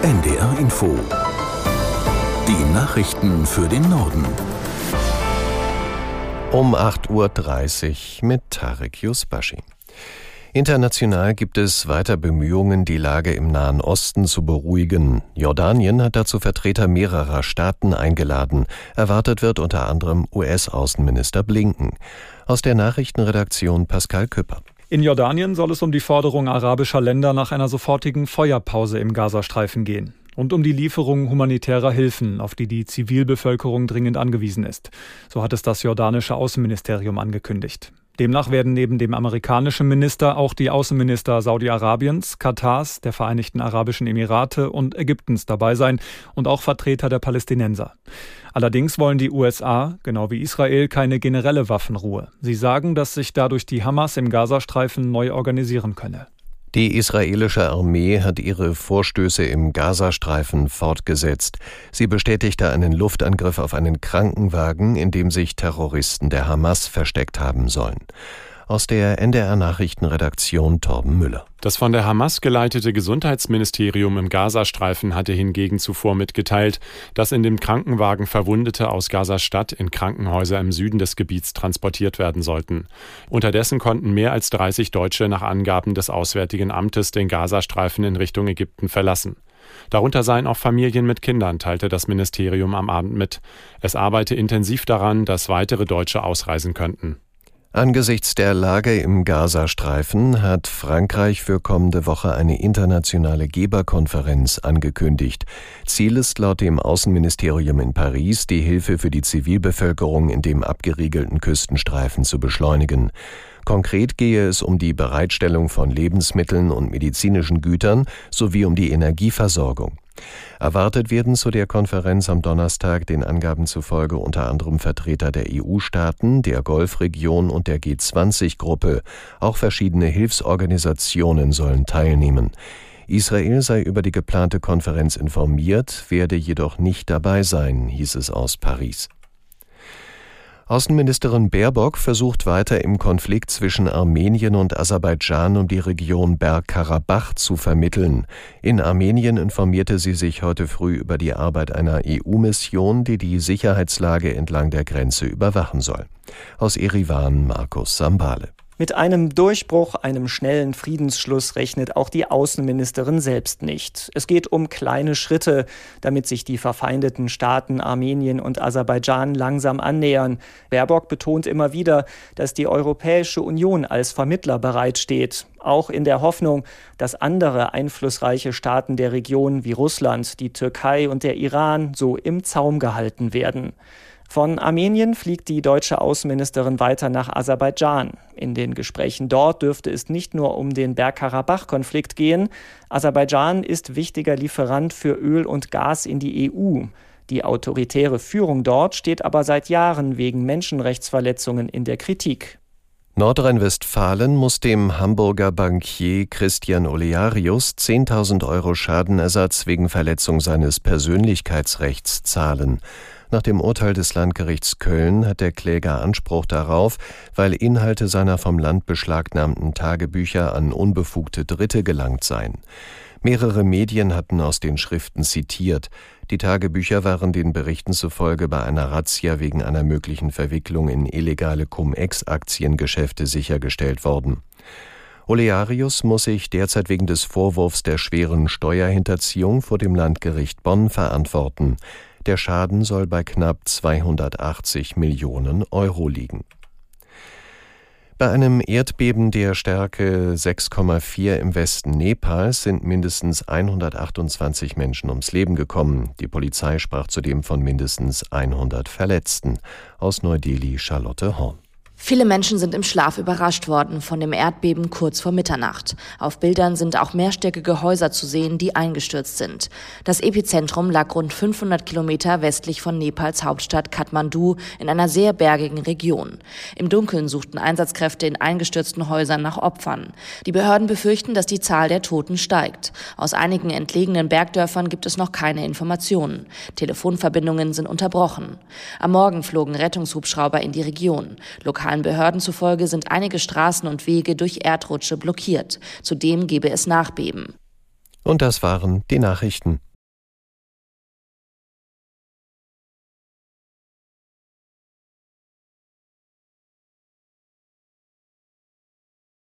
NDR Info. Die Nachrichten für den Norden. Um 8.30 Uhr mit Tarek Yusbashi. International gibt es weiter Bemühungen, die Lage im Nahen Osten zu beruhigen. Jordanien hat dazu Vertreter mehrerer Staaten eingeladen. Erwartet wird unter anderem US-Außenminister Blinken. Aus der Nachrichtenredaktion Pascal Küpper. In Jordanien soll es um die Forderung arabischer Länder nach einer sofortigen Feuerpause im Gazastreifen gehen und um die Lieferung humanitärer Hilfen, auf die die Zivilbevölkerung dringend angewiesen ist. So hat es das jordanische Außenministerium angekündigt. Demnach werden neben dem amerikanischen Minister auch die Außenminister Saudi-Arabiens, Katars, der Vereinigten Arabischen Emirate und Ägyptens dabei sein und auch Vertreter der Palästinenser. Allerdings wollen die USA, genau wie Israel, keine generelle Waffenruhe. Sie sagen, dass sich dadurch die Hamas im Gazastreifen neu organisieren könne. Die israelische Armee hat ihre Vorstöße im Gazastreifen fortgesetzt. Sie bestätigte einen Luftangriff auf einen Krankenwagen, in dem sich Terroristen der Hamas versteckt haben sollen aus der NDR Nachrichtenredaktion Torben Müller. Das von der Hamas geleitete Gesundheitsministerium im Gazastreifen hatte hingegen zuvor mitgeteilt, dass in dem Krankenwagen Verwundete aus Gazastadt in Krankenhäuser im Süden des Gebiets transportiert werden sollten. Unterdessen konnten mehr als 30 Deutsche nach Angaben des Auswärtigen Amtes den Gazastreifen in Richtung Ägypten verlassen. Darunter seien auch Familien mit Kindern, teilte das Ministerium am Abend mit. Es arbeite intensiv daran, dass weitere Deutsche ausreisen könnten. Angesichts der Lage im Gazastreifen hat Frankreich für kommende Woche eine internationale Geberkonferenz angekündigt. Ziel ist laut dem Außenministerium in Paris, die Hilfe für die Zivilbevölkerung in dem abgeriegelten Küstenstreifen zu beschleunigen. Konkret gehe es um die Bereitstellung von Lebensmitteln und medizinischen Gütern sowie um die Energieversorgung. Erwartet werden zu der Konferenz am Donnerstag den Angaben zufolge unter anderem Vertreter der EU-Staaten, der Golfregion und der G20-Gruppe. Auch verschiedene Hilfsorganisationen sollen teilnehmen. Israel sei über die geplante Konferenz informiert, werde jedoch nicht dabei sein, hieß es aus Paris. Außenministerin Baerbock versucht weiter im Konflikt zwischen Armenien und Aserbaidschan um die Region Bergkarabach zu vermitteln. In Armenien informierte sie sich heute früh über die Arbeit einer EU-Mission, die die Sicherheitslage entlang der Grenze überwachen soll. Aus Erivan Markus Sambale. Mit einem Durchbruch, einem schnellen Friedensschluss rechnet auch die Außenministerin selbst nicht. Es geht um kleine Schritte, damit sich die verfeindeten Staaten Armenien und Aserbaidschan langsam annähern. Baerbock betont immer wieder, dass die Europäische Union als Vermittler bereitsteht, auch in der Hoffnung, dass andere einflussreiche Staaten der Region wie Russland, die Türkei und der Iran so im Zaum gehalten werden. Von Armenien fliegt die deutsche Außenministerin weiter nach Aserbaidschan. In den Gesprächen dort dürfte es nicht nur um den Bergkarabach-Konflikt gehen. Aserbaidschan ist wichtiger Lieferant für Öl und Gas in die EU. Die autoritäre Führung dort steht aber seit Jahren wegen Menschenrechtsverletzungen in der Kritik. Nordrhein-Westfalen muss dem Hamburger Bankier Christian Olearius 10.000 Euro Schadenersatz wegen Verletzung seines Persönlichkeitsrechts zahlen. Nach dem Urteil des Landgerichts Köln hat der Kläger Anspruch darauf, weil Inhalte seiner vom Land beschlagnahmten Tagebücher an unbefugte Dritte gelangt seien. Mehrere Medien hatten aus den Schriften zitiert. Die Tagebücher waren den Berichten zufolge bei einer Razzia wegen einer möglichen Verwicklung in illegale Cum-Ex-Aktiengeschäfte sichergestellt worden. Olearius muss sich derzeit wegen des Vorwurfs der schweren Steuerhinterziehung vor dem Landgericht Bonn verantworten. Der Schaden soll bei knapp 280 Millionen Euro liegen. Bei einem Erdbeben der Stärke 6,4 im Westen Nepals sind mindestens 128 Menschen ums Leben gekommen. Die Polizei sprach zudem von mindestens 100 Verletzten. Aus Neu-Delhi Charlotte Horn. Viele Menschen sind im Schlaf überrascht worden von dem Erdbeben kurz vor Mitternacht. Auf Bildern sind auch mehrstöckige Häuser zu sehen, die eingestürzt sind. Das Epizentrum lag rund 500 Kilometer westlich von Nepals Hauptstadt Kathmandu in einer sehr bergigen Region. Im Dunkeln suchten Einsatzkräfte in eingestürzten Häusern nach Opfern. Die Behörden befürchten, dass die Zahl der Toten steigt. Aus einigen entlegenen Bergdörfern gibt es noch keine Informationen. Telefonverbindungen sind unterbrochen. Am Morgen flogen Rettungshubschrauber in die Region. Lokal Lokalen Behörden zufolge sind einige Straßen und Wege durch Erdrutsche blockiert. Zudem gebe es Nachbeben. Und das waren die Nachrichten.